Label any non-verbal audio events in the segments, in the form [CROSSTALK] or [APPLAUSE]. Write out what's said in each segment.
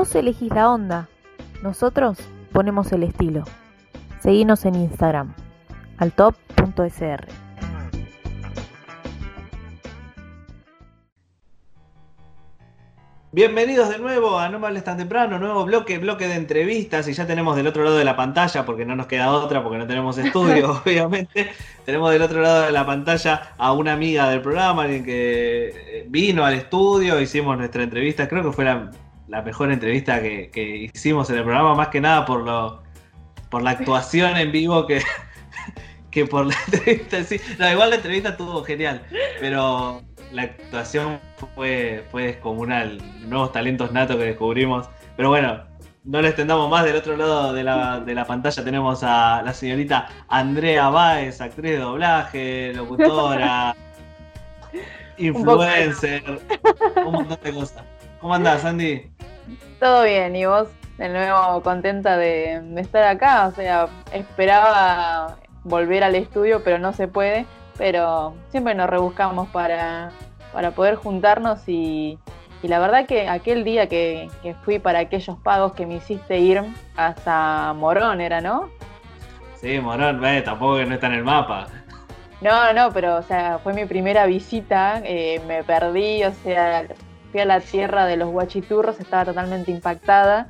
Vos elegís la onda, nosotros ponemos el estilo. Seguinos en Instagram, altop.sr. Bienvenidos de nuevo a No me hables tan temprano, nuevo bloque, bloque de entrevistas y ya tenemos del otro lado de la pantalla, porque no nos queda otra, porque no tenemos estudio, [LAUGHS] obviamente, tenemos del otro lado de la pantalla a una amiga del programa, alguien que vino al estudio, hicimos nuestra entrevista, creo que fue la, mejor entrevista que, hicimos en el programa, más que nada por lo por la actuación en vivo que, [LAUGHS] que por la entrevista sí. No, igual la entrevista estuvo genial, pero la actuación fue, fue descomunal. Nuevos talentos natos que descubrimos. Pero bueno, no le extendamos más. Del otro lado de la, de la pantalla tenemos a la señorita Andrea Báez, actriz de doblaje, locutora, [LAUGHS] influencer, un montón de cosas. ¿Cómo andás, Andy? Todo bien, ¿y vos? De nuevo contenta de, de estar acá. O sea, esperaba volver al estudio, pero no se puede pero siempre nos rebuscamos para, para poder juntarnos y, la verdad que aquel día que, fui para aquellos pagos que me hiciste ir hasta Morón, ¿era, no? Sí, Morón, eh, tampoco que no está en el mapa. No, no, pero o sea, fue mi primera visita, eh, me perdí, o sea, fui a la tierra de los guachiturros, estaba totalmente impactada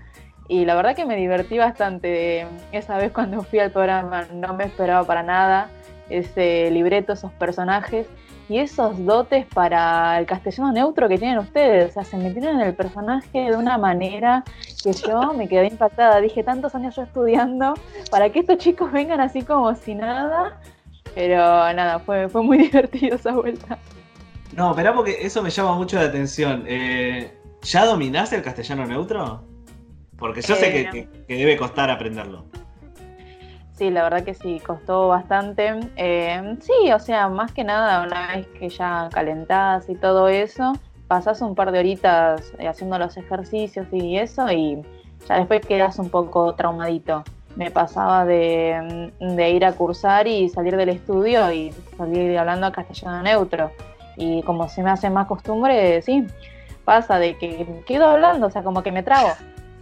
y la verdad que me divertí bastante. Esa vez cuando fui al programa no me esperaba para nada ese libreto, esos personajes y esos dotes para el castellano neutro que tienen ustedes. O sea, se metieron en el personaje de una manera que yo me quedé impactada. Dije, tantos años yo estudiando para que estos chicos vengan así como si nada. Pero nada, fue, fue muy [LAUGHS] divertido esa vuelta. No, pero porque eso me llama mucho la atención. Eh, ¿Ya dominaste el castellano neutro? Porque yo sé que, que debe costar aprenderlo. Sí, la verdad que sí, costó bastante. Eh, sí, o sea, más que nada, una vez que ya calentás y todo eso, pasás un par de horitas eh, haciendo los ejercicios y eso, y ya después quedas un poco traumadito. Me pasaba de, ir a cursar y salir del estudio y salir hablando a castellano neutro. Y como se me hace más costumbre, sí, pasa de que quedo hablando, o sea, como que me trago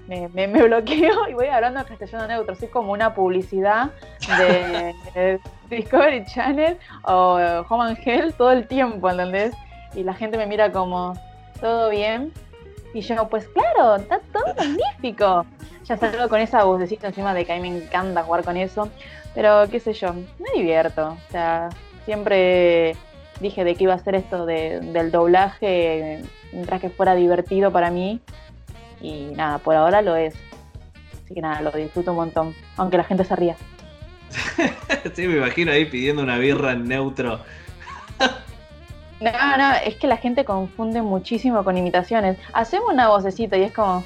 me, me, [LAUGHS] bloqueo y voy hablando en castellano neutro. Soy como una publicidad [LAUGHS] de, Discovery Channel o Home and Hell todo el tiempo, ¿entendés? Y la gente me mira como, ¿todo bien? Y yo, pues claro, está todo magnífico. Ya salgo con esa vocecita encima de que a mí me encanta jugar con eso. Pero qué sé yo, me divierto. O sea, siempre dije de que iba a ser esto del doblaje mientras que fuera divertido para mí y nada, por ahora lo es. Así que nada, lo disfruto un montón, aunque la gente se ría. [LAUGHS] sí, me imagino ahí pidiendo una birra en neutro. no, no, es que la gente confunde muchísimo con imitaciones. Hacemos una vocecita y es como,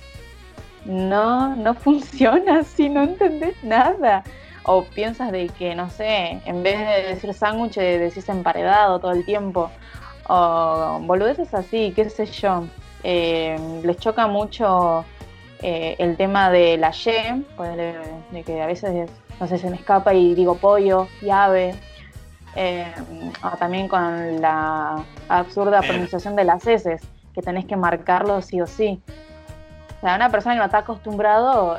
no, no [LAUGHS] funciona así, no entendés nada. O piensas de que, no sé, en vez de decir sándwich decís emparedado todo el tiempo. O boludeces así, qué sé yo. Eh, les choca mucho eh, el tema de la Y, de que a veces, no sé, se me escapa y digo pollo y ave. Eh, también con la absurda pronunciación de las S, que tenés que marcarlo sí o sí. O sea, a una persona que no está acostumbrado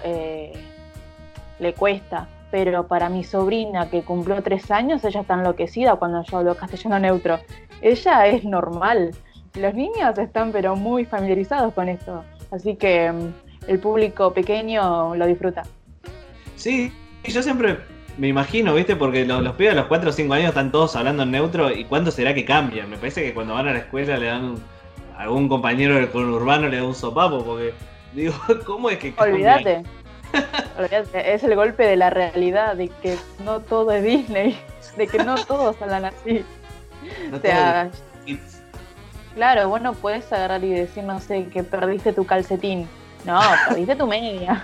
le cuesta, pero para mi sobrina que cumplió tres años, ella está enloquecida cuando yo hablo castellano neutro. Ella es normal los niños están pero muy familiarizados con esto, así que mm, el público pequeño lo disfruta. Sí, yo siempre me imagino, ¿viste? Porque los, los pibes a los 4 o 5 años están todos hablando en neutro y ¿cuándo será que cambian? Me parece que cuando van a la escuela le dan algún compañero del conurbano le da un sopapo porque digo, [LAUGHS] ¿cómo es que Olvídate. Olvídate, es el golpe de la realidad de que no todo es Disney, de que no todos hablan así. o sea, Claro, vos no puedes agarrar y decir, no sé, que perdiste tu calcetín. No, perdiste tu media.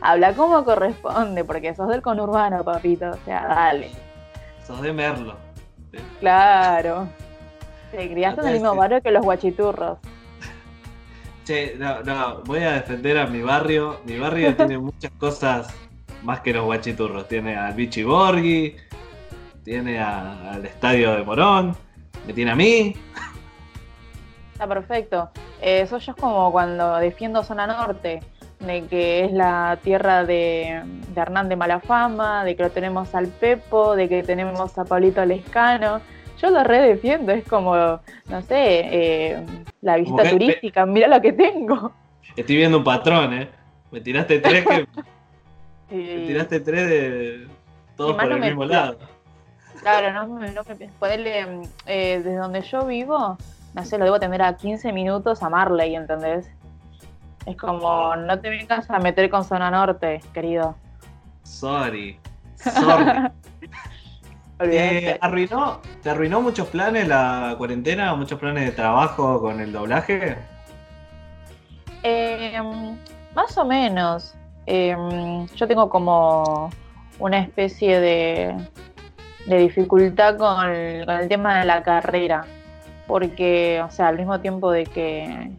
Habla como corresponde, porque sos del conurbano, papito. O sea, dale. Sos de Merlo. Claro. Te criaste en el mismo barrio que los guachiturros. Che, no, no, voy a defender a mi barrio. Mi barrio [LAUGHS] tiene muchas cosas más que los guachiturros. Tiene al Bichi Borghi, tiene al estadio de Morón, me tiene a mí perfecto. Eso yo es como cuando defiendo Zona Norte, de que es la tierra de, de Hernán de Malafama, de que lo tenemos al Pepo, de que tenemos a Pablito Lescano. Yo lo redefiendo, es como, no sé, eh, la vista turística, mira lo que tengo. Estoy viendo un patrón, ¿eh? Me tiraste tres que. [LAUGHS] Me tiraste tres de. Todos por el mismo lado. Claro, no, me ponerle. Eh, desde donde yo vivo, no sé, lo debo tener a 15 minutos a Marley, ¿entendés? Es como, no te vengas a meter con zona norte, querido. Sorry. Sorry. [LAUGHS] ¿Te arruinó, ¿Te arruinó muchos planes la cuarentena? ¿Muchos planes de trabajo con el doblaje? Em, más o menos. Em, yo tengo como una especie de, de dificultad con el, con el tema de la carrera. Porque, o sea, al mismo tiempo de que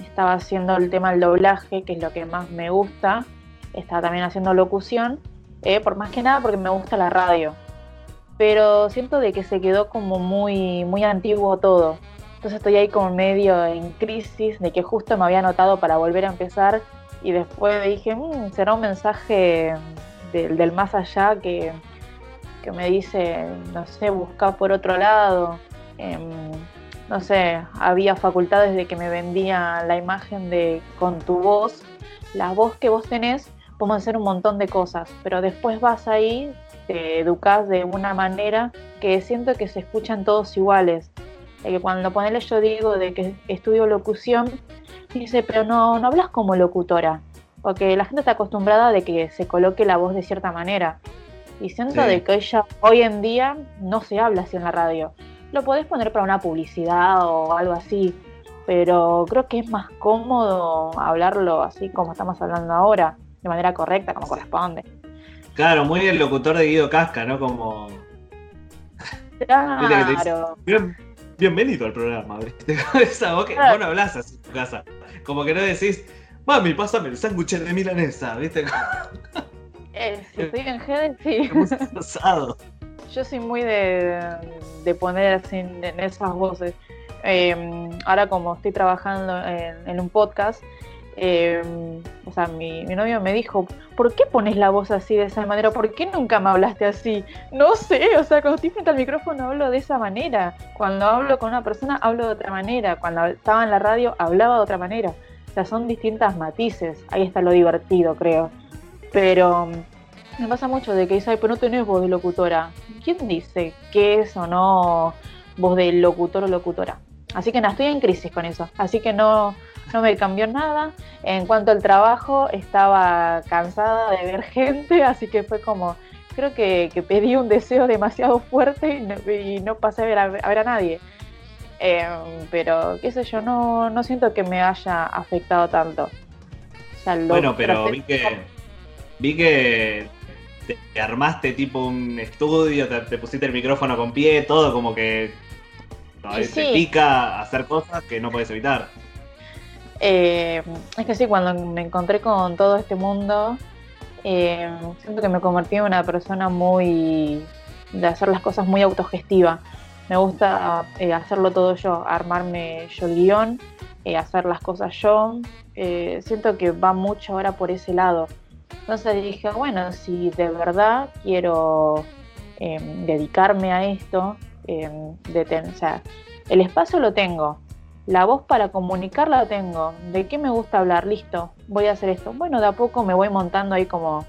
estaba haciendo el tema del doblaje, que es lo que más me gusta. Estaba también haciendo locución, eh, por más que nada porque me gusta la radio. Pero siento de que se quedó como muy, muy antiguo todo. Entonces estoy ahí como medio en crisis de que justo me había anotado para volver a empezar y después dije, mmm, será un mensaje del, más allá que, que, me dice, no sé, busca por otro lado. Em, no sé, había facultades de que me vendía la imagen de con tu voz, la voz que vos tenés, podemos hacer un montón de cosas, pero después vas ahí, te educas de una manera que siento que se escuchan todos iguales. que cuando ponele yo digo de que estudio locución, dice, pero no, no hablas como locutora, porque la gente está acostumbrada de que se coloque la voz de cierta manera. Y siento de que ella hoy en día no se habla así en la radio lo podés poner para una publicidad o algo así, pero creo que es más cómodo hablarlo así como estamos hablando ahora, de manera correcta, como corresponde. Claro, muy el locutor de Guido Casca, ¿no? Como. Claro. bienvenido al programa, ¿viste? [LAUGHS] Esa voz que vos no hablas así en tu casa. Como que no decís, mami, pásame el sándwich de milanesa, ¿viste? Eh, [LAUGHS] si estoy en GD, sí. Yo soy muy de, de poner así en, esas voces. Em, ahora como estoy trabajando en, un podcast, em, o sea, mi, mi, novio me dijo, ¿por qué pones la voz así de esa manera? ¿Por qué nunca me hablaste así? No sé, o sea, cuando estoy frente al micrófono hablo de esa manera. Cuando hablo con una persona hablo de otra manera. Cuando estaba en la radio hablaba de otra manera. O sea, son distintas matices. Ahí está lo divertido, creo. Pero me pasa mucho de que dice, pero no tenés voz de locutora. ¿Quién dice qué es o no voz de locutor o locutora? Así que nada, estoy en crisis con eso. Así que no, no me cambió nada. En cuanto al trabajo, estaba cansada de ver [LAUGHS] gente, así que fue como, creo que, pedí un deseo demasiado fuerte y no, pasé a ver a, ver a nadie. Em, pero, qué sé yo, no, no siento que me haya afectado tanto. bueno, pero vi que, vi que te, armaste tipo un estudio, te, pusiste el micrófono con pie, todo como que te pica hacer cosas que no puedes evitar. Eh, es que sí, cuando me encontré con todo este mundo, eh, siento que me convertí en una persona muy de hacer las cosas muy autogestiva. Me gusta eh, hacerlo todo yo, armarme yo el guion, hacer las cosas yo. siento que va mucho ahora por ese lado. Entonces dije, bueno, si de verdad quiero dedicarme a esto, em, de el espacio lo tengo, la voz para comunicar la tengo, ¿de qué me gusta hablar? Listo, voy a hacer esto. Bueno, de a poco me voy montando ahí como,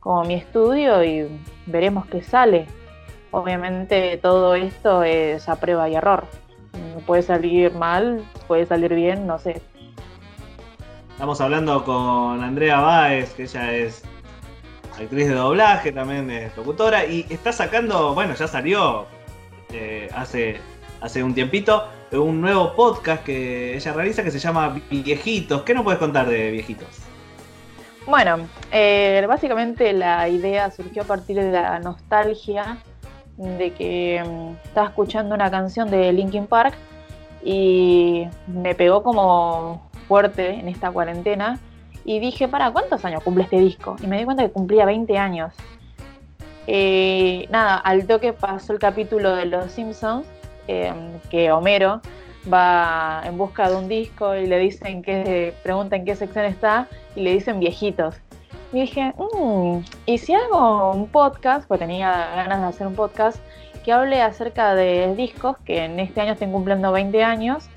como mi estudio y veremos qué sale. Obviamente todo esto es a prueba y error. Puede salir mal, puede salir bien, no sé, Estamos hablando con Andrea Báez, que ella es actriz de doblaje, también es locutora, y está sacando, bueno, ya salió eh, hace, hace un tiempito, un nuevo podcast que ella realiza que se llama Viejitos. ¿Qué nos puedes contar de Viejitos? Bueno, eh, básicamente la idea surgió a partir de la nostalgia de que mm, estaba escuchando una canción de Linkin Park y me pegó como fuerte en esta cuarentena y dije, ¿para cuántos años cumple este disco? Y me di cuenta que cumplía 20 años. Eh, nada, al toque pasó el capítulo de Los Simpsons, em, que Homero va en busca de un disco y le dicen que preguntan qué sección está y le dicen viejitos. Y dije, mmm, ¿y si hago un podcast? Pues tenía ganas de hacer un podcast que hable acerca de discos, que en este año estoy cumpliendo 20 años,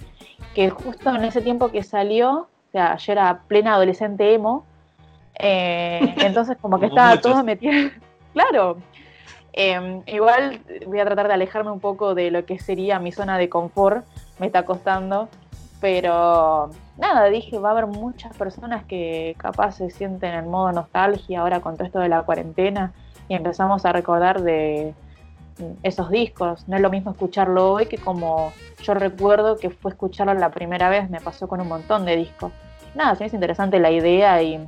que justo en ese tiempo que salió, o sea, yo era plena adolescente emo, eh, [LAUGHS] entonces como que estaba todo metido, claro, em, igual voy a tratar de alejarme un poco de lo que sería mi zona de confort, me está costando, pero nada, dije, va a haber muchas personas que capaz se sienten en modo nostalgia ahora con todo esto de la cuarentena y empezamos a recordar de esos discos. No es lo mismo escucharlo hoy que como yo recuerdo que fue escucharlo la primera vez, me pasó con un montón de discos. Nada, si es interesante la idea y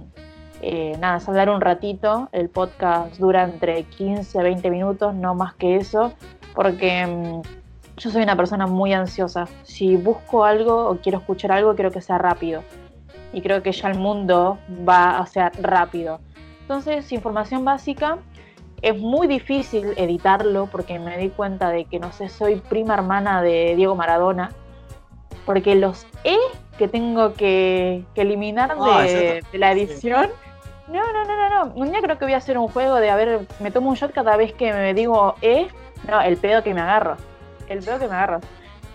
eh, nada, es hablar un ratito. El podcast dura entre 15 a 20 minutos, no más que eso, porque mm, yo soy una persona muy ansiosa. Si busco algo o quiero escuchar algo, quiero que sea rápido. Y creo que ya el mundo va a ser rápido. Entonces, información básica, es muy difícil editarlo porque me di cuenta de que, no sé, soy prima hermana de Diego Maradona, porque los E que tengo que, eliminar ah, de, la edición... No, no, no, no, no. Un día creo que voy a hacer un juego de, a ver, me tomo un shot cada vez que me digo E, no, el pedo que me agarro. El pedo que me agarro.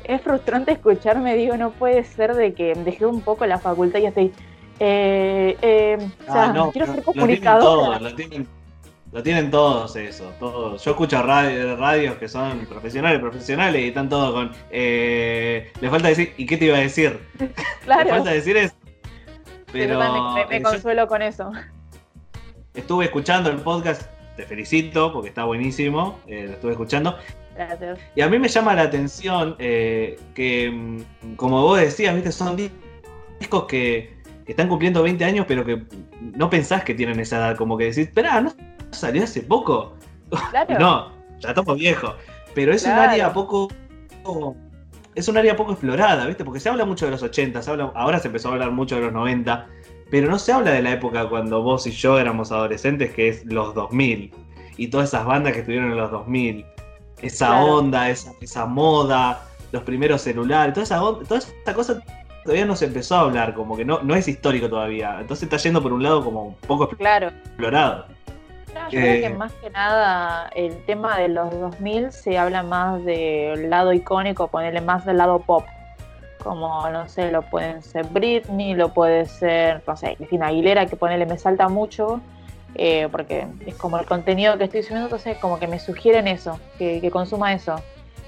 Es frustrante escucharme, digo, no puede ser de que dejé un poco la facultad y estoy... Eh, eh, o sea, ah, quiero ser comunicador. Lo tienen todos eso, todos. Yo escucho radios que son profesionales, profesionales y están todos con... Eh, le falta decir, ¿y qué te iba a decir? [LAUGHS] Claro. le falta decir eso. Pero me, consuelo con eso. Estuve escuchando el podcast, te felicito porque está buenísimo, eh, lo estuve escuchando. Gracias. Y a mí me llama la atención eh, que, mm, como vos decías, ¿viste? son discos que, están cumpliendo 20 años, pero que no pensás que tienen esa edad. Como que decís, espera, no salió hace poco. [LAUGHS] no, ya estamos viejos. Pero es un área poco. Es un área poco explorada, ¿viste? Porque se habla mucho de los 80, se habla, ahora se empezó a hablar mucho de los 90, pero no se habla de la época cuando vos y yo éramos adolescentes, que es los 2000, y todas esas bandas que estuvieron en los 2000. Esa onda, esa, esa, moda, los primeros celulares, toda esa, toda esa cosa todavía no se empezó a hablar, como que no, no es histórico todavía. Entonces está yendo por un lado como un poco claro. explorado yo creo que más que nada el tema de los 2000 se habla más del lado icónico, ponerle más del lado pop. Como, no sé, lo pueden ser Britney, lo puede ser, no sé, Cristina Aguilera, que ponerle me salta mucho, eh, porque es como el contenido que estoy subiendo, entonces como que me sugieren eso, que, que consuma eso.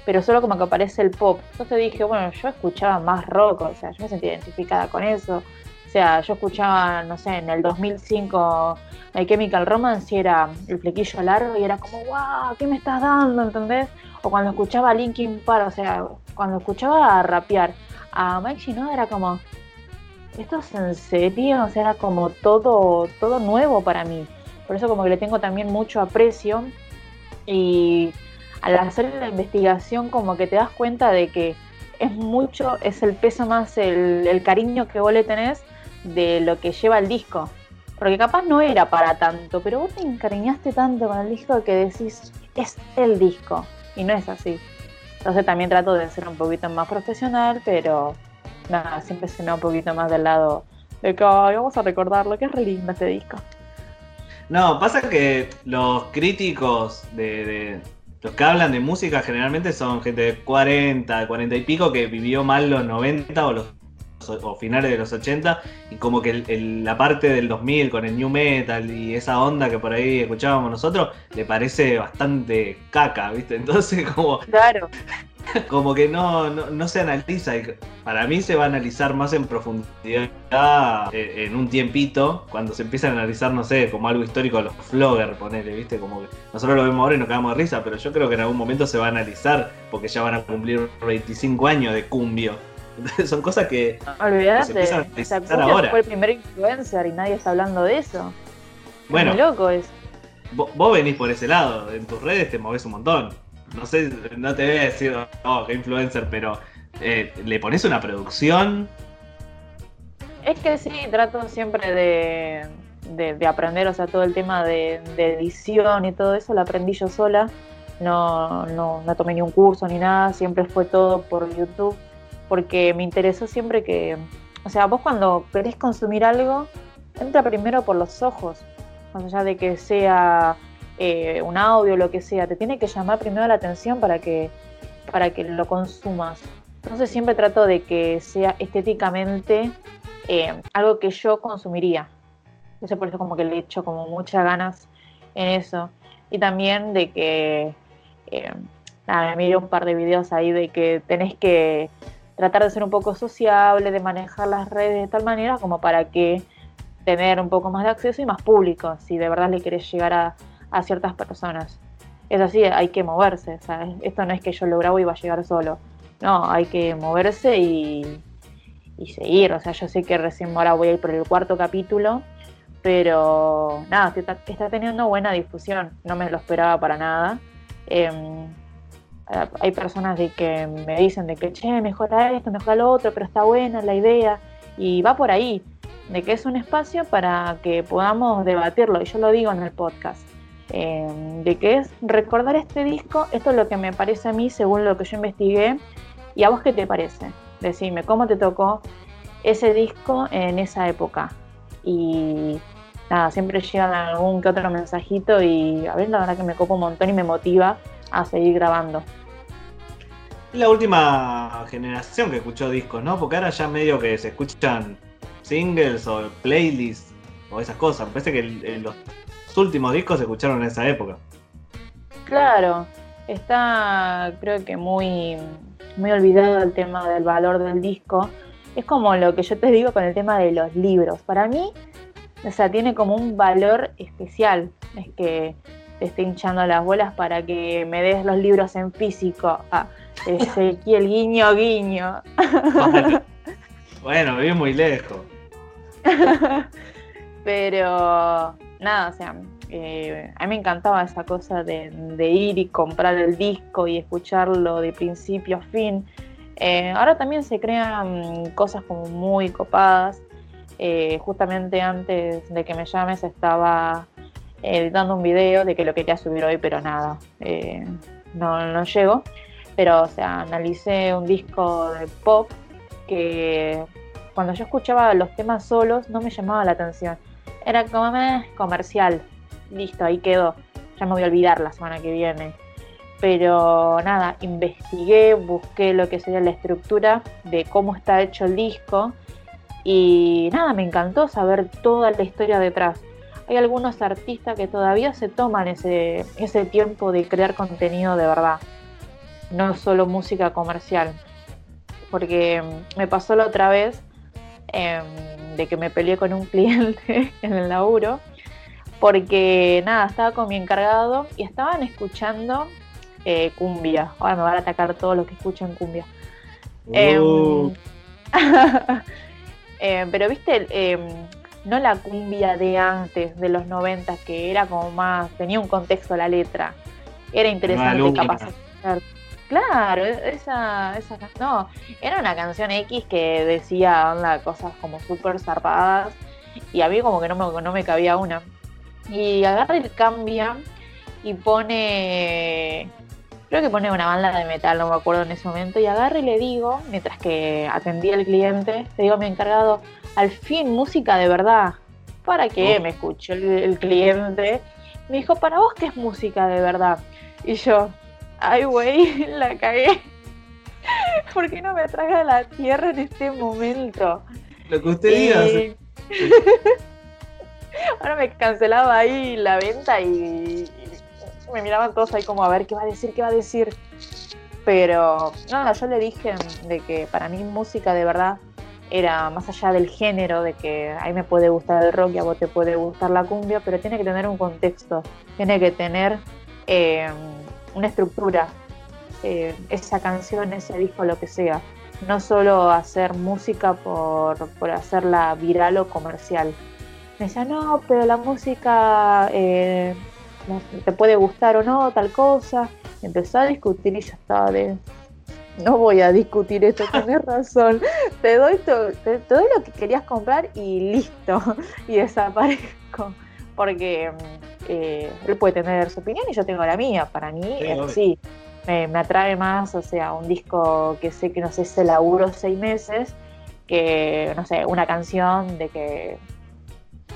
Pero solo como que aparece el pop. Entonces dije, bueno, yo escuchaba más rock, o sea, yo me sentía identificada con eso o sea, yo escuchaba, no sé, en el 2005 My Chemical Romance y era el flequillo largo y era como, wow, ¿qué me estás dando? ¿Entendés? O cuando escuchaba Linkin Park, o sea, cuando escuchaba rapear a Mike Shinoda era como, ¿esto es en serio? O sea, era como todo, todo nuevo para mí. Por eso como que le tengo también mucho aprecio y al hacer la investigación como que te das cuenta de que es mucho, es el peso más el, el cariño que vos le tenés de lo que lleva el disco. Porque capaz no era para tanto, pero vos te encariñaste tanto con el disco que decís, es el disco. Y no es así. Entonces también trato de ser un poquito más profesional, pero nada, siempre se un poquito más del lado de que vamos a recordarlo, que es re lindo este disco. No, pasa que los críticos de, los que hablan de música generalmente son gente de 40, 40 y pico que vivió mal los 90 o los o finales de los 80 y como que la parte del 2000 con el new metal y esa onda que por ahí escuchábamos nosotros le parece bastante caca, ¿viste? [LAUGHS] Entonces como claro. [LAUGHS] como que no, no, se analiza para mí se va a analizar más en profundidad eh, en un tiempito cuando se empieza a analizar, no sé, como algo histórico los flogger, ponele, ¿viste? Como que nosotros lo vemos ahora y nos quedamos de risa, pero yo creo que en algún momento se va a analizar porque ya van a cumplir 25 años de cumbio. [LAUGHS] son cosas que, Olvídate, fue el primer influencer y nadie está hablando de eso. Bueno, loco es. Vos, venís por ese lado, en tus redes te movés un montón. No sé, no te voy a decir, oh, qué influencer, pero eh, le pones una producción. Es que sí, trato siempre de, de, aprender, o sea, todo el tema de, de, edición y todo eso lo aprendí yo sola. No, no, no tomé ni un curso ni nada, siempre fue todo por YouTube porque me interesó siempre que, o sea, vos cuando querés consumir algo, entra primero por los ojos, más allá de que sea eh, un audio, lo que sea, te tiene que llamar primero la atención para que, para que lo consumas. Entonces siempre trato de que sea estéticamente eh, algo que yo consumiría. Sé por eso como que le echo como muchas ganas en eso. Y también de que, eh, nada, me miré un par de videos ahí de que tenés que tratar de ser un poco sociable, de manejar las redes de tal manera como para que tener un poco más de acceso y más público, si de verdad le querés llegar a, ciertas personas. Es así, hay que moverse, esto no es que yo lo grabo y va a llegar solo, no, hay que moverse y, seguir, o sea, yo sé que recién ahora voy a ir por el cuarto capítulo, pero nada, está, está teniendo buena difusión, no me lo esperaba para nada. Em, hay personas de que me dicen de que, che, mejora esto, mejora lo otro, pero está buena la idea. Y va por ahí, de que es un espacio para que podamos debatirlo, y yo lo digo en el podcast, eh, de que es recordar este disco, esto es lo que me parece a mí según lo que yo investigué, y a vos qué te parece, decime, ¿cómo te tocó ese disco en esa época? Y nada, siempre llegan algún que otro mensajito y a ver, la verdad que me copo un montón y me motiva a seguir grabando. La última generación que escuchó discos, ¿no? Porque ahora ya medio que se escuchan singles o playlists o esas cosas. Me parece que los últimos discos se escucharon en esa época. Claro, está creo que muy, muy olvidado el tema del valor del disco. Es como lo que yo te digo con el tema de los libros. Para mí, o sea, tiene como un valor especial. Es que te esté hinchando las bolas para que me des los libros en físico. Ah, Ezequiel, guiño, guiño. [LAUGHS] bueno, vive muy lejos. [LAUGHS] Pero nada, o sea, eh, a mí me encantaba esa cosa de, ir y comprar el disco y escucharlo de principio a fin. Eh, ahora también se crean cosas como muy copadas. Eh, justamente antes de que me llames estaba editando un video de que lo quería subir hoy, pero nada, no, no llego pero o sea, analicé un disco de pop que cuando yo escuchaba los temas solos no me llamaba la atención. Era como comercial. Listo, ahí quedó. Ya me voy a olvidar la semana que viene. Pero nada, investigué, busqué lo que sería la estructura de cómo está hecho el disco. Y nada, me encantó saber toda la historia detrás. Hay algunos artistas que todavía se toman ese, ese tiempo de crear contenido de verdad no solo música comercial. Porque me pasó la otra vez em, de que me peleé con un [LAUGHS] cliente en el laburo, porque nada, estaba con mi encargado y estaban escuchando eh, cumbia. Ahora me van a atacar todos los que escuchan cumbia. Em, [LAUGHS] em, pero viste, no la cumbia de antes, de los 90, que era como más, tenía un contexto la letra. Era interesante capaz. Claro, e-, esa, esa no, era una canción X que decía onda, cosas como súper zarpadas y a mí como que no me, no me cabía una. Y agarra y cambia y pone, creo que pone una banda de metal, no me acuerdo en ese momento, y agarra y le digo, mientras que atendía al cliente, le digo a mi encargado, al fin música de verdad. ¿Para qué? Oh. Me escuchó el, el cliente. Me dijo, ¿para vos qué es música de verdad? Y yo, ay, güey, [LAUGHS] la cagué. [LAUGHS] ¿Por qué no me traga la tierra en este momento? Lo que usted diga. [LAUGHS] Ahora me cancelaba ahí la venta y, me miraban todos ahí como a ver qué va a decir, qué va a decir. Pero no, yo le dije de que para mí música de verdad era más allá del género, de que a mí me puede gustar el rock y a vos te puede gustar la cumbia, pero tiene que tener un contexto, tiene que tener eh, una estructura, eh, esa canción, ese disco, lo que sea. No solo hacer música por, por hacerla viral o comercial. Me decía, no, pero la música eh, te puede gustar o no, tal cosa. Empezó a discutir y ya estaba de, no voy a discutir esto, [LAUGHS] tenés razón. Te doy, te, doy lo que querías comprar y listo. [LAUGHS] Y desaparezco. Porque mm, eh, él puede tener su opinión y yo tengo la mía. Para mí es así. me, me, atrae más, o sea, un disco que sé que no sé, se laburo seis meses, que, no sé, una canción de que, no sé,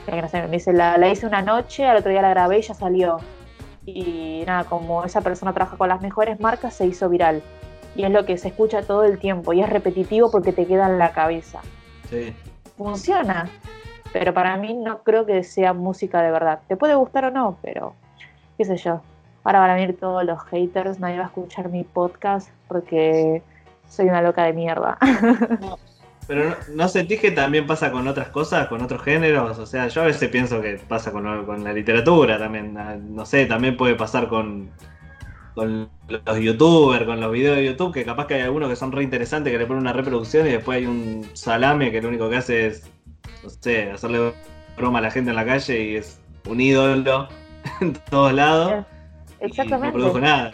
me dice, la, la hice una noche, al otro día la grabé y ya salió. Y nada, como esa persona trabaja con las mejores marcas, se hizo viral. Y es lo que se escucha todo el tiempo y es repetitivo porque te queda en la cabeza. Sí. Funciona, pero para mí no creo que sea música de verdad. Te puede gustar o no, pero qué sé yo. Ahora van a venir todos los haters, nadie va a escuchar mi podcast porque soy una loca de mierda. [LAUGHS] Pero no, no, sentís que también pasa con otras cosas, con otros géneros. O sea, yo a veces pienso que pasa con, con la literatura también. No sé, también puede pasar con, con los youtubers, con los videos de YouTube, que capaz que hay algunos que son re interesantes, que le ponen una reproducción y después hay un salame que lo único que hace es, no sé, hacerle broma a la gente en la calle y es un ídolo [LAUGHS] en todos lados. Exactamente. no produjo nada.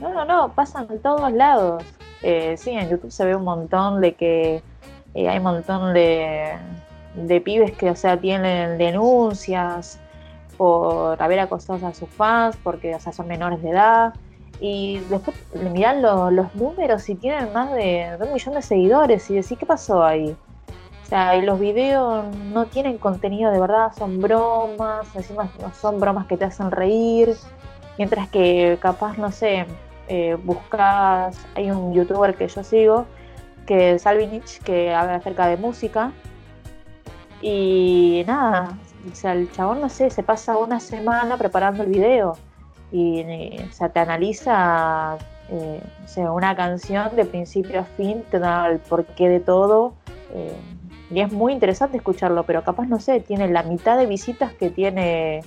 No, no, no, pasan en todos lados. Eh, sí, en YouTube se ve un montón de que eh, hay un montón de, de pibes que, o sea, tienen denuncias por haber acosado a sus fans, porque, o sea, son menores de edad. Y después miran lo, los números y tienen más de, un millón de seguidores y decís, ¿qué pasó ahí? O sea, los videos no tienen contenido de verdad, son bromas, encima no son bromas que te hacen reír, mientras que capaz, no sé, eh, buscas, hay un youtuber que yo sigo, que es Salvinich, que habla acerca de música, y nada, el chabón, no sé, se pasa una semana preparando el video y, o sea, te analiza eh, o sea, una canción de principio a fin, te da el porqué de todo. Eh, y es muy interesante escucharlo, pero capaz, no sé, tiene la mitad de visitas que tiene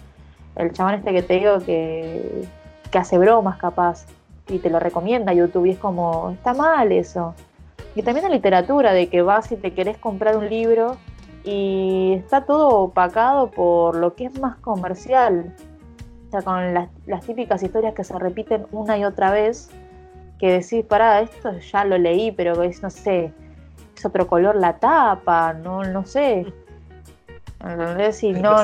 el chabón este que te digo que, que hace bromas capaz y te lo recomienda YouTube y es como, está mal eso. Y también la literatura, de que vas y te querés comprar un libro y está todo opacado por lo que es más comercial. O sea, con las, las típicas historias que se repiten una y otra vez, que decís, pará, esto ya lo leí, pero es, no sé, es otro color la tapa, no, no sé. [LAUGHS] ¿Entendés? Y no.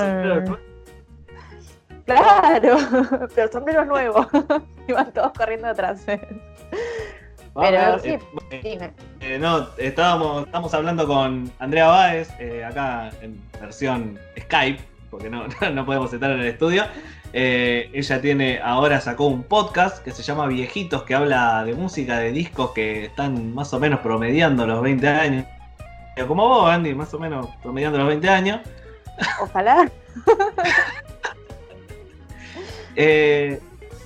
Claro, [LAUGHS] pero el sombrero es nuevo. [LAUGHS] Iban todos corriendo atrás. Pero sí, eh, dime. Eh, no, estábamos, estamos hablando con Andrea Báez, eh, acá en versión Skype, porque [LAUGHS] no, no podemos estar en el estudio. Eh, ella tiene, ahora sacó un podcast que se llama Viejitos, que habla de música, de discos que están más o menos promediando los 20 años. Como vos, Andy, más o menos promediando los 20 años. Ojalá. Eh,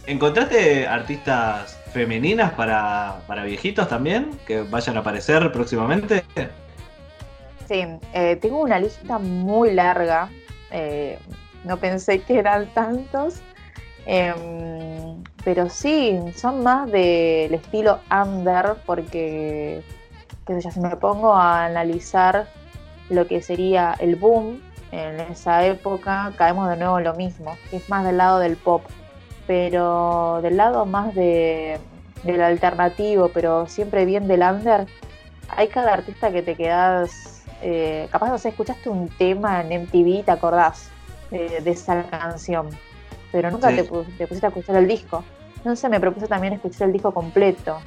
¿Encontraste artistas femeninas para, para, viejitos también que vayan a aparecer próximamente? Sí, eh, tengo una lista muy larga. Eh, no pensé que eran tantos. Eh, pero sí, son más del estilo under porque, qué sé yo, si me pongo a analizar lo que sería el boom en esa época, caemos de nuevo en lo mismo, que es más del lado del pop pero del lado más de, del alternativo, pero siempre bien del under, hay cada artista que te quedas, eh, capaz no sé, escuchaste un tema en MTV, te acordás de, de esa canción, pero nunca sí. te, te, pusiste a escuchar el disco. Entonces me propuse también escuchar el disco completo.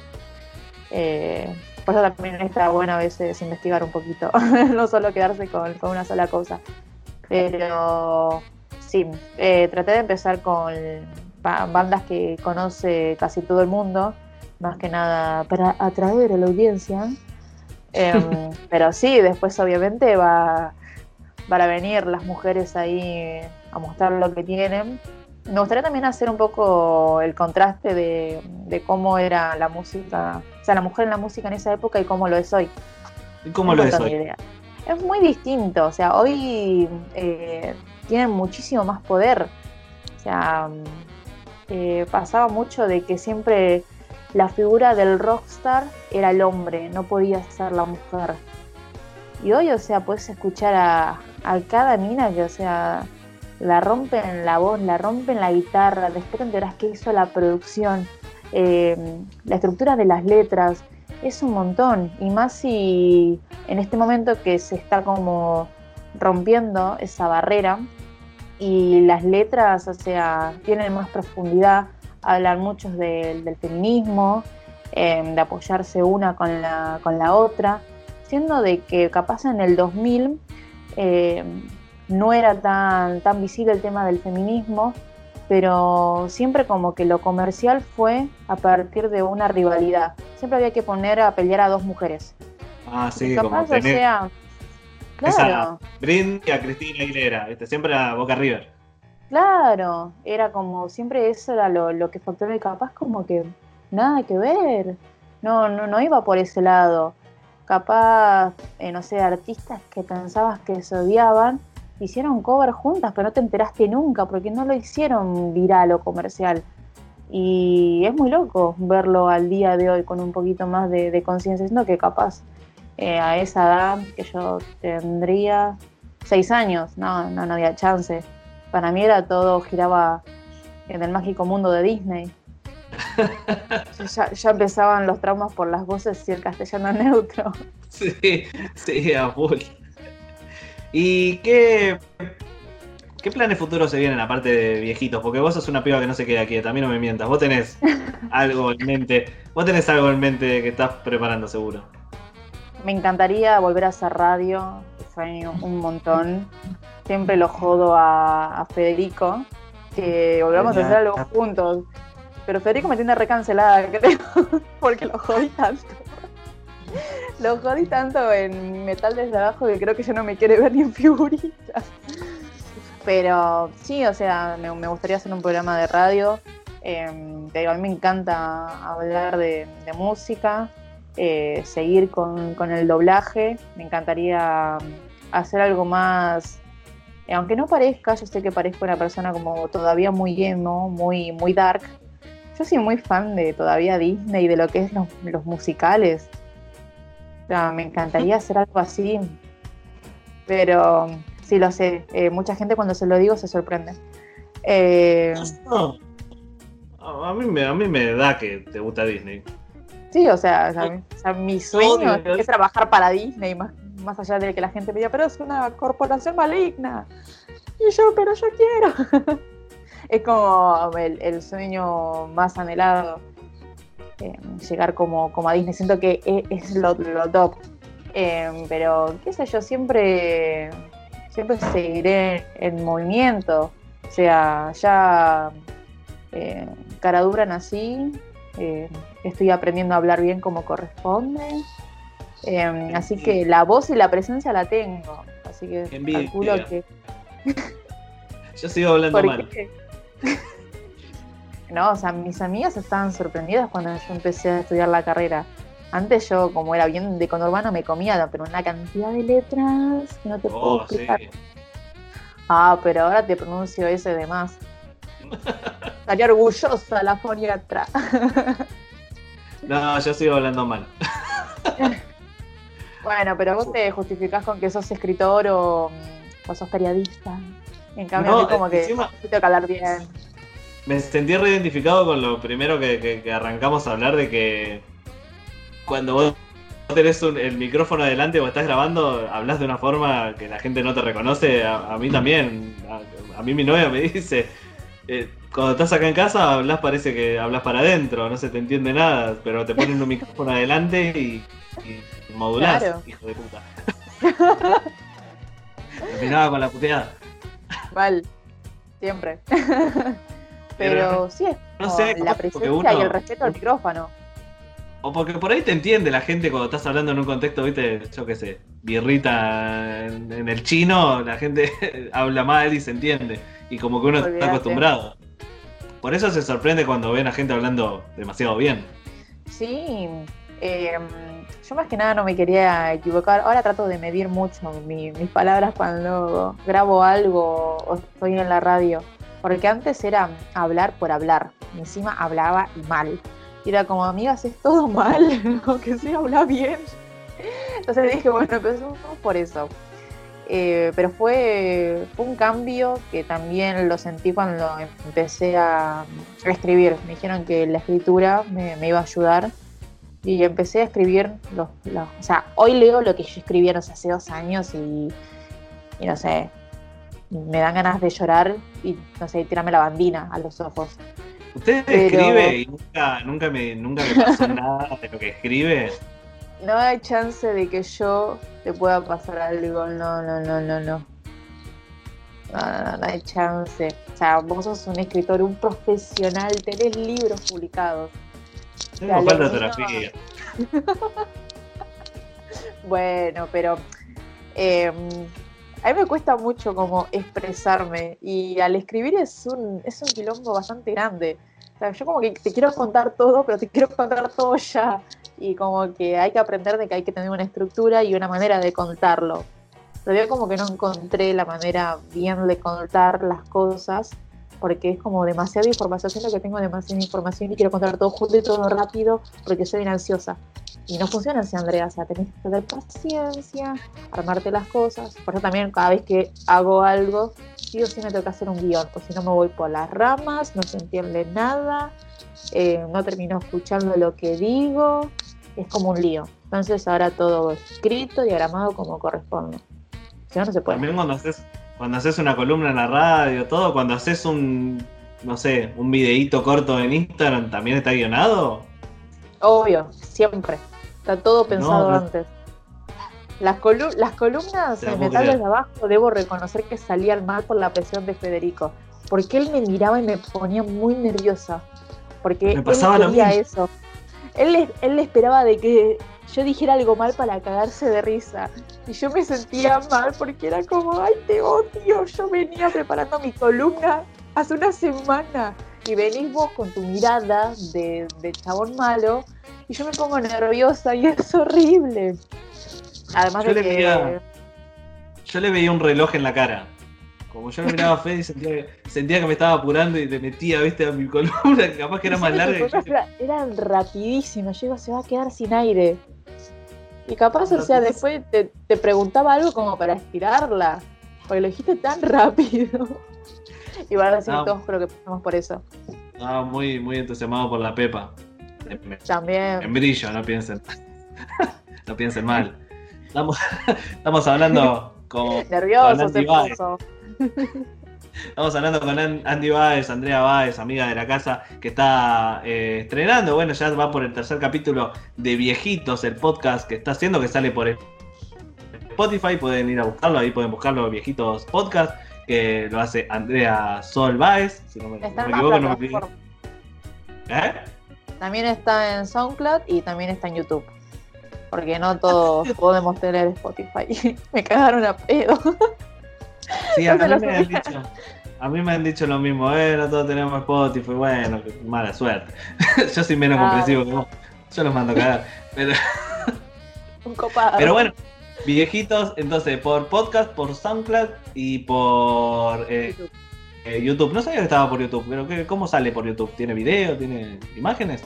Eh, por eso también está bueno a veces investigar un poquito, [LAUGHS] no solo quedarse con, con, una sola cosa. Pero sí, eh, traté de empezar con bandas que conoce casi todo el mundo, más que nada para atraer a la audiencia. Eh, [LAUGHS] pero sí, después obviamente va, van a venir las mujeres ahí a mostrar lo que tienen. Me gustaría también hacer un poco el contraste de, de, cómo era la música, o sea, la mujer en la música en esa época y cómo lo es hoy. ¿Y cómo lo es hoy? Idea. Es muy distinto, o sea, hoy eh, tienen muchísimo más poder. O sea, eh, pasaba mucho de que siempre la figura del rockstar era el hombre, no podía ser la mujer. Y hoy, o sea, puedes escuchar a, a cada mina que, o sea, la rompen la voz, la rompen la guitarra, después te que hizo la producción, eh, la estructura de las letras, es un montón. Y más si en este momento que se está como rompiendo esa barrera, y las letras, o sea, tienen más profundidad, hablan muchos del feminismo, em, de apoyarse una con la, con la otra, siendo de que capaz en el 2000 em, no era tan, tan visible el tema del feminismo, pero siempre como que lo comercial fue a partir de una rivalidad. Siempre había que poner a pelear a dos mujeres. Ah, sí, como tener... sea, claro. Brindy a Cristina Aguilera, siempre a Boca River. Claro, era como, siempre eso era lo, lo que factoraba y capaz como que nada que ver. No, no, no iba por ese lado. Capaz, eh, no sé, artistas que pensabas que se odiaban, hicieron cover juntas, pero no te enteraste nunca porque no lo hicieron viral o comercial. Y es muy loco verlo al día de hoy con un poquito más de, conciencia, siendo que capaz eh, a esa edad que yo tendría seis años, no, no, no había chance. Para mí era todo, giraba en el mágico mundo de Disney. [LAUGHS] ya, empezaban los traumas por las voces y el castellano [LAUGHS] neutro. Sí, sí, a full. ¿Y qué, qué planes futuros se vienen aparte de viejitos? Porque vos sos una piba que no se queda quieta, a mí no me mientas. Vos tenés [LAUGHS] algo en mente, vos tenés algo en mente que estás preparando seguro. Me encantaría volver a hacer radio, sueño un montón. Siempre lo jodo a, Federico, que volvamos a hacer algo juntos. Pero Federico me tiene recancelada, [LAUGHS] creo, porque lo jodí tanto. Lo jodí tanto en metal desde abajo que creo que ya no me quiere ver ni en figuritas. Pero sí, o sea, me, gustaría hacer un programa de radio. Eh, a mí me encanta hablar de, música, eh, seguir con, el doblaje. Me encantaría hacer algo más. Eh, aunque no parezca, yo sé que parezco una persona como todavía muy emo, muy, muy dark. Yo soy muy fan de todavía Disney, de lo que es los musicales me encantaría hacer algo así, pero sí lo sé. Eh, mucha gente cuando se lo digo se sorprende. Eh, a, mí me, a mí me da que te gusta Disney. Sí, o sea, mi sueño es trabajar para Disney, más, más allá de que la gente me diga, pero es una corporación maligna. Y yo, pero yo quiero. [LAUGHS] es como el sueño más anhelado. Eh, llegar como, como a Disney. Siento que e, es, lo, top. Eh, pero, qué sé yo, siempre, siempre seguiré en movimiento. O sea, ya eh, cara dura nací, estoy aprendiendo a hablar bien como corresponde. así que la voz y la presencia la tengo. Así que calculo que. Yo sigo hablando mal. ¿No? O sea, mis amigas estaban sorprendidas cuando yo empecé a estudiar la carrera. Antes yo, como era bien de conurbano, me comía, pero una cantidad de letras que no te puedo oh, explicar. Ah, pero ahora te pronuncio ese de más. [LAUGHS] Estaría orgullosa la foniatra. [LAUGHS] no, yo sigo hablando mal. [LAUGHS] bueno, pero vos te justificás con que sos escritor o, sos periodista. En cambio, como que tengo que hablar bien me sentí reidentificado con lo primero que, arrancamos a hablar de que cuando vos tenés el micrófono adelante o estás grabando, hablas de una forma que la gente no te reconoce. A, mí también. A, mí mi novia me [LAUGHS] dice, eh, cuando estás acá en casa hablas parece que hablas para adentro, no se te entiende nada, pero te ponen un micrófono adelante y, y modulás, hijo de puta. [LAUGHS] Terminaba con la puteada. Vale, siempre. [LAUGHS] Pero, sí es no sé, la presencia y el respeto al micrófono. O porque por ahí te entiende la gente cuando estás hablando en un contexto, viste, yo qué sé, birrita en, el chino, la gente [LAUGHS] habla mal y se entiende. Y como que uno está acostumbrado. Por eso se sorprende cuando ven a gente hablando demasiado bien. Sí, em, yo más que nada no me quería equivocar. Ahora trato de medir mucho mis palabras cuando grabo algo o estoy en la radio. Porque antes era hablar por hablar. encima hablaba mal. Y era como, amigas, es todo [LAUGHS] mal, aunque se habla bien. Entonces dije, bueno, empezamos por eso. Eh, pero fue, un cambio que también lo sentí cuando empecé a, escribir. Me dijeron que la escritura me, iba a ayudar y empecé a escribir los, o sea, hoy leo lo que yo escribí hace dos años y, y no sé, me dan ganas de llorar y, no sé, tirarme la bandina a los ojos. ¿Usted Pero- escribe y nunca, nunca, me, nunca me pasó [LAUGHS] nada de lo que escribe? No hay chance de que yo te pueda pasar algo. No, no, no, no, no. No, no, hay chance. O sea, vos sos un escritor, un profesional, tenés libros publicados. Tengo Dale, falta de no. ortografía. [LAUGHS] Bueno, pero eh, a mí me cuesta mucho como expresarme y al escribir es un, es un quilombo bastante grande. O sea, yo como que te quiero contar todo, pero te quiero contar todo ya. Y como que hay que aprender de que hay que tener una estructura y una manera de contarlo. Todavía como que no encontré la manera bien de contar las cosas porque es como demasiada información, siento que tengo demasiada información y quiero contar todo junto y todo rápido porque soy ansiosa. Y no funciona así, Andrea. O sea, tenés que tener paciencia, armarte las cosas. Por eso también cada vez que hago algo, sí o sí me tengo que hacer un guion. O si no me voy por las ramas, no se entiende nada, eh, no termino escuchando lo que digo. Es como un lío. Entonces ahora todo escrito, diagramado como corresponde. Si no, no se puede. También cuando haces, cuando haces una columna en la radio, todo, cuando haces un, no sé, un videíto corto en Instagram, ¿también está guionado? Obvio, siempre. Está todo pensado no. antes. Las, colu- las columnas en Metales de Abajo debo reconocer que salían mal por la presión de Federico. Porque él me miraba y me ponía muy nerviosa. Porque Me pasaba él quería eso. Él, él esperaba de que yo dijera algo mal para cagarse de risa. Y yo me sentía mal porque era como, ay, te odio. Yo venía preparando mi columna hace una semana. Y venís vos con tu mirada de, de chabón malo y yo me pongo nerviosa y es horrible. Además Yo de le que veía- Yo le veía un reloj en la cara. Como yo lo miraba a Fede y sentía que, sentía que me estaba apurando y le metía, viste, a mi columna, que capaz que era más larga. y yo- eran rapidísimas. Yo digo, se va a quedar sin aire. Y capaz, o sea, después te, te preguntaba algo como para estirarla. Porque lo dijiste tan [LAUGHS] rápido. Y van a decir No. todos, creo que pasamos por eso. Estaba muy, muy entusiasmado por la Pepa. En, También. en brillo, no piensen. [LAUGHS] no piensen mal. Estamos, [LAUGHS] estamos hablando con, Nervioso se puso. Estamos hablando con An- Andy Baez, Andrea Baez, amiga de la casa, que está eh, estrenando. Bueno, ya va por el tercer capítulo de Viejitos, el podcast que está haciendo, que sale por Spotify. Pueden ir a buscarlo, ahí pueden buscarlo, Viejitos Podcast, que lo hace Andrea Sol Baez. Si no me, no me equivoco, no me. ¿Eh? También está en SoundCloud y también está en YouTube. Porque no todos [LAUGHS] podemos tener Spotify. [LAUGHS] me cagaron a pedo. Sí, a No mí me han dicho. A mí me han dicho lo mismo, eh, no todos tenemos Spotify, bueno, mala suerte. [LAUGHS] Yo soy menos Ah. comprensivo que vos. Yo los mando a cagar. Pero, Un copado. pero bueno, viejitos, entonces, por podcast, por SoundCloud y por eh, YouTube. Eh, YouTube. No sabía que estaba por YouTube, pero ¿qué- ¿cómo sale por YouTube? ¿Tiene video? ¿Tiene imágenes?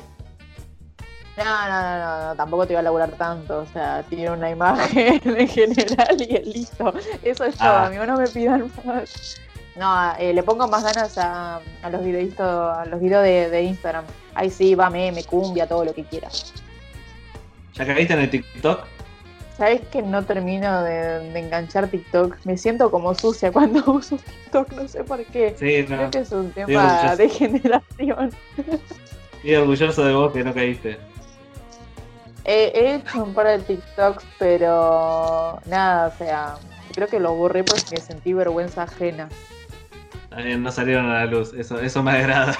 No, no, no, no, tampoco te iba a laburar tanto. O sea, tiene una imagen [LAUGHS] en general y es listo. Eso es todo, Ah. amigo, no me pidan más. No, eh, le pongo más ganas a, a los videitos, a los videos de, de Instagram. Ahí sí, va meme, cumbia, todo lo que quieras. ¿Ya caíste en el TikTok? ¿Sabes que no termino de, de enganchar TikTok? Me siento como sucia [LAUGHS] cuando uso TikTok, no sé por qué. Sí, no. Creo que es un tema de generación. [LAUGHS] Estoy orgulloso de vos que no caíste. He, he hecho un par de TikToks, pero nada, o sea, creo que lo borré porque sentí vergüenza ajena. No salieron a la luz, eso, eso me agrada.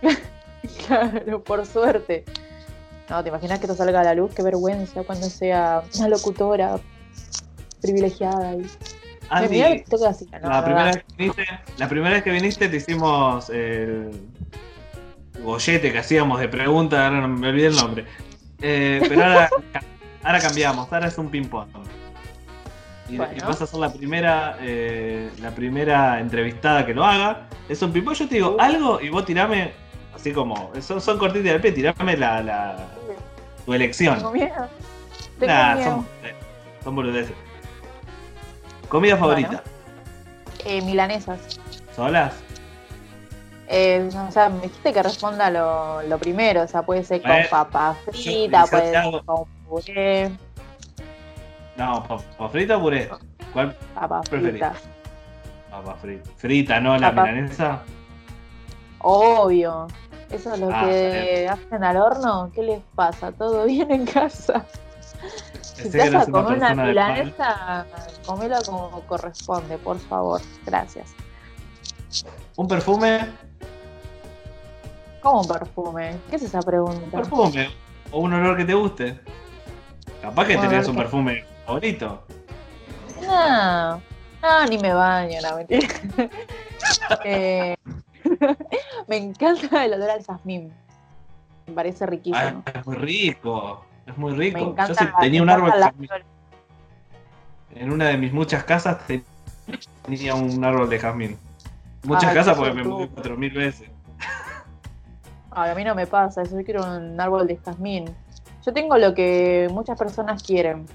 [LAUGHS] Claro, por suerte. No, ¿te imaginas que esto salga a la luz? Qué vergüenza cuando sea una locutora privilegiada. Y... Andy, así, no, la, no primera vez que viniste, la primera vez que viniste te hicimos el gollete que hacíamos de preguntas, ahora no me olvidé el nombre. Eh, pero ahora, [LAUGHS] ahora cambiamos, ahora es un ping-pong. Y, Bueno. y vas a ser la primera, eh, la primera entrevistada que lo haga. Es un ping-pong, yo te digo Uh. algo y vos tirame, así como, son, son cortitas del pie, tirame la, la, tu elección. Tengo miedo. Tengo Nah, miedo. son, son boludeces. Comida favorita. Eh, milanesas. ¿Solas? Eh, o sea, me dijiste que responda lo, lo primero, o sea, puede ser con Bueno, papa frita, yo- puede ser con puré, No, papa frita o puré. ¿Cuál papa Preferís? frita. papa frita? Frita, ¿no? La Papa- milanesa. Obvio. Eso es lo Ah, que hacen al horno. ¿Qué les pasa? ¿Todo [LAUGHS] bien en casa? Si vas a comer una milanesa, comela como corresponde, por favor. Gracias. ¿Un perfume? ¿Cómo un perfume? ¿Qué es esa ¿Un pregunta? perfume? ¿O un olor que te guste? Capaz que Un tenías un que- perfume favorito. No, no, ni me baño, no, mentira. [LAUGHS] Eh, [LAUGHS] me encanta el olor al jazmín. Me parece riquísimo. es muy rico. Es muy rico. me Yo sí tenía un árbol de jazmín. En una de mis muchas casas tenía un árbol de jazmín. Muchas Ay, casas porque me mudé cuatro mil veces. Ay, a mí no me pasa, eso, yo quiero un árbol de jazmín. Yo tengo lo que muchas personas quieren.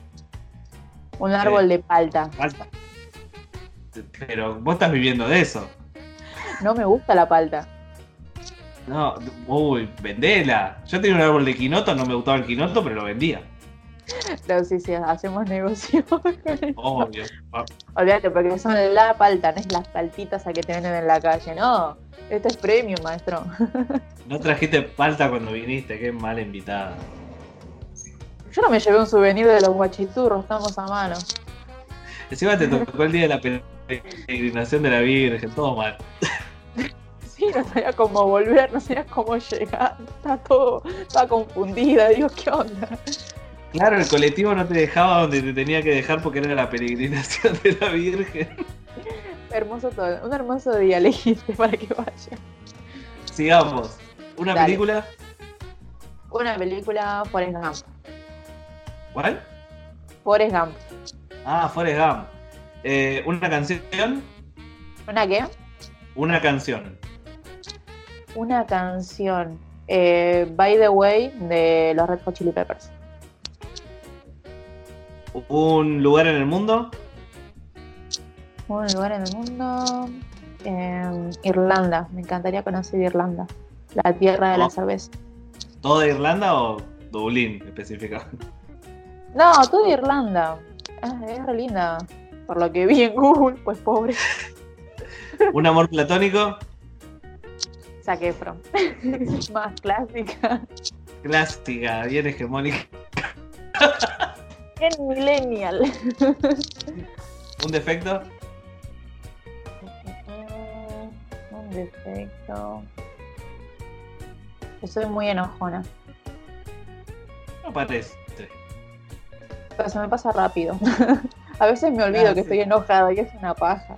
Un árbol de palta. Pero vos estás viviendo de eso. No me gusta la palta. No, uy, vendela. Yo tenía un árbol de quinoto, no me gustaba el quinoto, pero lo vendía. Pero sí, sí, hacemos negocio [LAUGHS] con. Obvio. Ah, Olvídate, porque son la palta, no es las paltitas a que te venden en la calle. No, este es premium, maestro. [LAUGHS] No trajiste palta cuando viniste, qué mala invitada. Yo no me llevé un souvenir de los guachiturros, estamos a mano. Encima te tocó el día de la peregrinación de la Virgen, todo mal. [LAUGHS] Sí, no sabía cómo volver, no sabía cómo llegar. Está todo, estaba confundida, digo, ¿qué onda? Claro, el colectivo no te dejaba donde te tenía que dejar porque era la peregrinación de la Virgen. Hermoso todo, un hermoso día elegiste para que vaya. Sigamos. ¿Una Dale. película? Una película, Forrest Gump. ¿Cuál? Forrest Gump. Ah, Forrest Gump. Eh, ¿Una canción? ¿Una qué? Una canción. Una canción. Eh, By the Way de los Red Hot Chili Peppers. ¿Un lugar en el mundo? Un lugar en el mundo. eh, Irlanda. Me encantaría conocer Irlanda. La tierra de la Oh. cerveza. ¿Toda Irlanda o Dublín específicamente? No, toda Irlanda. Ah, es re linda. Por lo que vi en Google, pues pobre. [LAUGHS] ¿Un amor platónico? Zac Efron. [LAUGHS] Más clásica. Clásica, bien hegemónica. En Millennial. ¿Un defecto? Un defecto. Yo soy muy enojona. No parece. Pero se me pasa rápido. [LAUGHS] A veces me olvido Ah, que sí. estoy enojada y es una paja.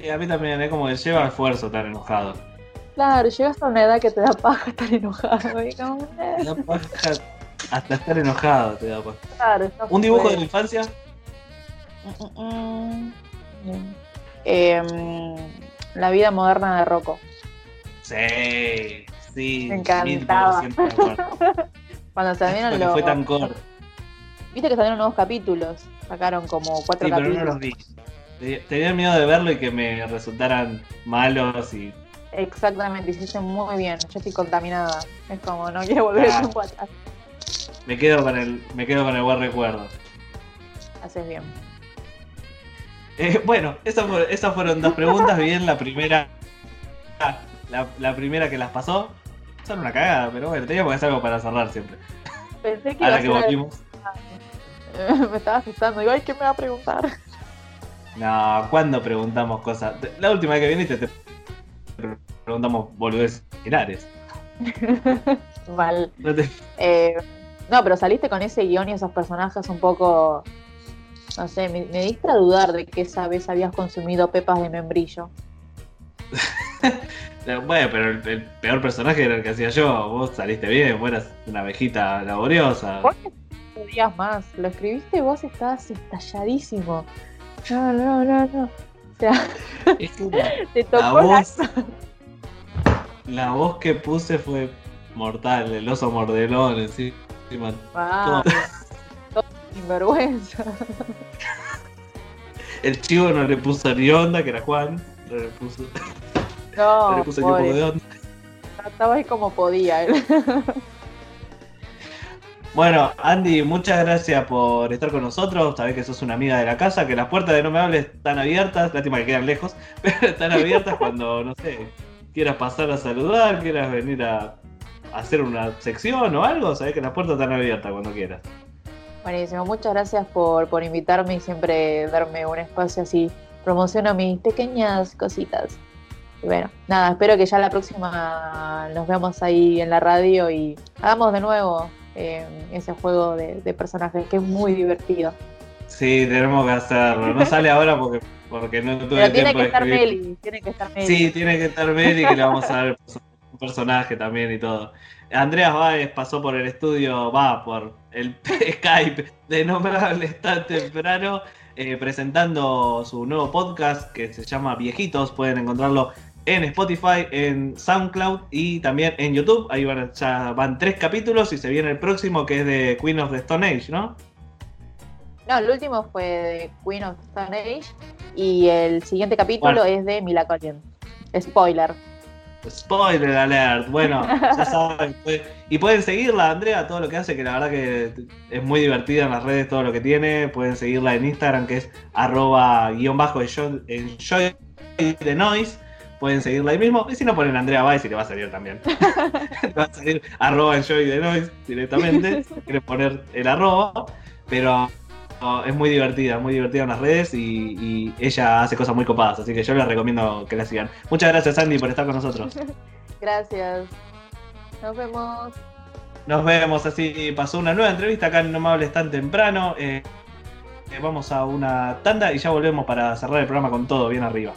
Y a mí también es como que lleva esfuerzo estar enojado. Claro, llegas a una edad que te da paja estar enojado. Y como, [LAUGHS] eh, Te da paja hasta estar enojado te da paja. claro, no ¿Un dibujo de la infancia? Mm, mm, mm. Em, la vida moderna de Rocco. Sí, sí. Me encantaba. 1000% de acuerdo. [LAUGHS] Cuando Porque los. fue tan corto. Viste que salieron nuevos capítulos. Sacaron como cuatro Sí, pero no capítulos. los vi. Te- Tenía miedo de verlo y que me resultaran malos y. Exactamente, hiciste muy bien. Yo estoy contaminada. Es como, no quiero volver Ah. tiempo atrás. Me quedo con el, me quedo con el buen recuerdo. Haces bien. Eh, bueno, esas, fue- esas fueron dos preguntas. Bien, la primera. La, la primera que las pasó. Son una cagada, pero bueno, teníamos que hacer algo para cerrar siempre. Pensé que iba que a ser- volvimos. [LAUGHS] me estaba asustando. Digo, ay, ¿qué me va a preguntar? No, ¿cuándo preguntamos cosas? La última vez que viniste te preguntamos boludeces similares. [LAUGHS] Mal. No te- Eh, no, pero saliste con ese guion y esos personajes un poco. No sé, me, me diste a dudar de que esa vez habías consumido pepas de membrillo. [LAUGHS] Bueno, pero el, el peor personaje era el que hacía yo. Vos saliste bien, vos eras una abejita laboriosa. ¿Por qué no podías más? Lo escribiste vos, estabas estalladísimo. No, no, no, no. O sea, [LAUGHS] Es que la, [LAUGHS] te tocó la. voz. [LAUGHS] La voz que puse fue mortal, el oso mordelón encima. Ah, todo sinvergüenza. El chivo no le puso ni onda, que era Juan. No le puso, No, no le puso ni un poco pobre, de onda. estaba ahí como podía él. Bueno, Andy, muchas gracias por estar con nosotros. Sabés que sos una amiga de la casa, que las puertas de No Me Hables están abiertas. Lástima que quedan lejos, [LAUGHS] pero están abiertas cuando, no sé, quieras pasar a saludar, quieras venir a hacer una sección o algo, sabes que las puertas están abiertas cuando quieras. Buenísimo, muchas gracias por, por invitarme y siempre darme un espacio así. Promociono mis pequeñas cositas. Y bueno, nada, espero que ya la próxima nos veamos ahí en la radio y hagamos de nuevo eh, ese juego de, de personajes que es muy divertido. Sí, tenemos que hacerlo. No sale ahora porque, porque no tuve Pero tiene tiempo que de estar. Meli, tiene que estar Meli. Sí, tiene que estar Meli, que le vamos a dar un personaje también y todo. Andreas Báez pasó por el estudio, va, por el [LAUGHS] Skype de Nombrables tan temprano, eh, presentando su nuevo podcast que se llama Viejitos. Pueden encontrarlo en Spotify, en SoundCloud y también en YouTube. Ahí van, ya van tres capítulos y se viene el próximo que es de Queen of the Stone Age, ¿no? No, el último fue de Queen of Stone Age y el siguiente capítulo Bueno. es de Mila Collin. Spoiler. Spoiler alert. Bueno, [LAUGHS] ya saben. pues, y pueden seguirla, Andrea, todo lo que hace, que la verdad que es muy divertida en las redes, todo lo que tiene. Pueden seguirla en Instagram, que es arroba guion bajo enjoy the noise. Pueden seguirla ahí mismo. Y si no ponen Andrea Baez, y le va a salir también. [LAUGHS] le va a salir arroba enjoy the noise directamente. [LAUGHS] quieren poner el arroba. Pero no, es muy divertida, muy divertida en las redes y, y ella hace cosas muy copadas. Así que yo les recomiendo que la sigan. Muchas gracias, Andy, por estar con nosotros. [LAUGHS] Gracias. Nos vemos. Nos vemos, así pasó una nueva entrevista acá en No Me Hables Tan Temprano. Eh, eh, vamos a una tanda y ya volvemos para cerrar el programa con todo bien arriba.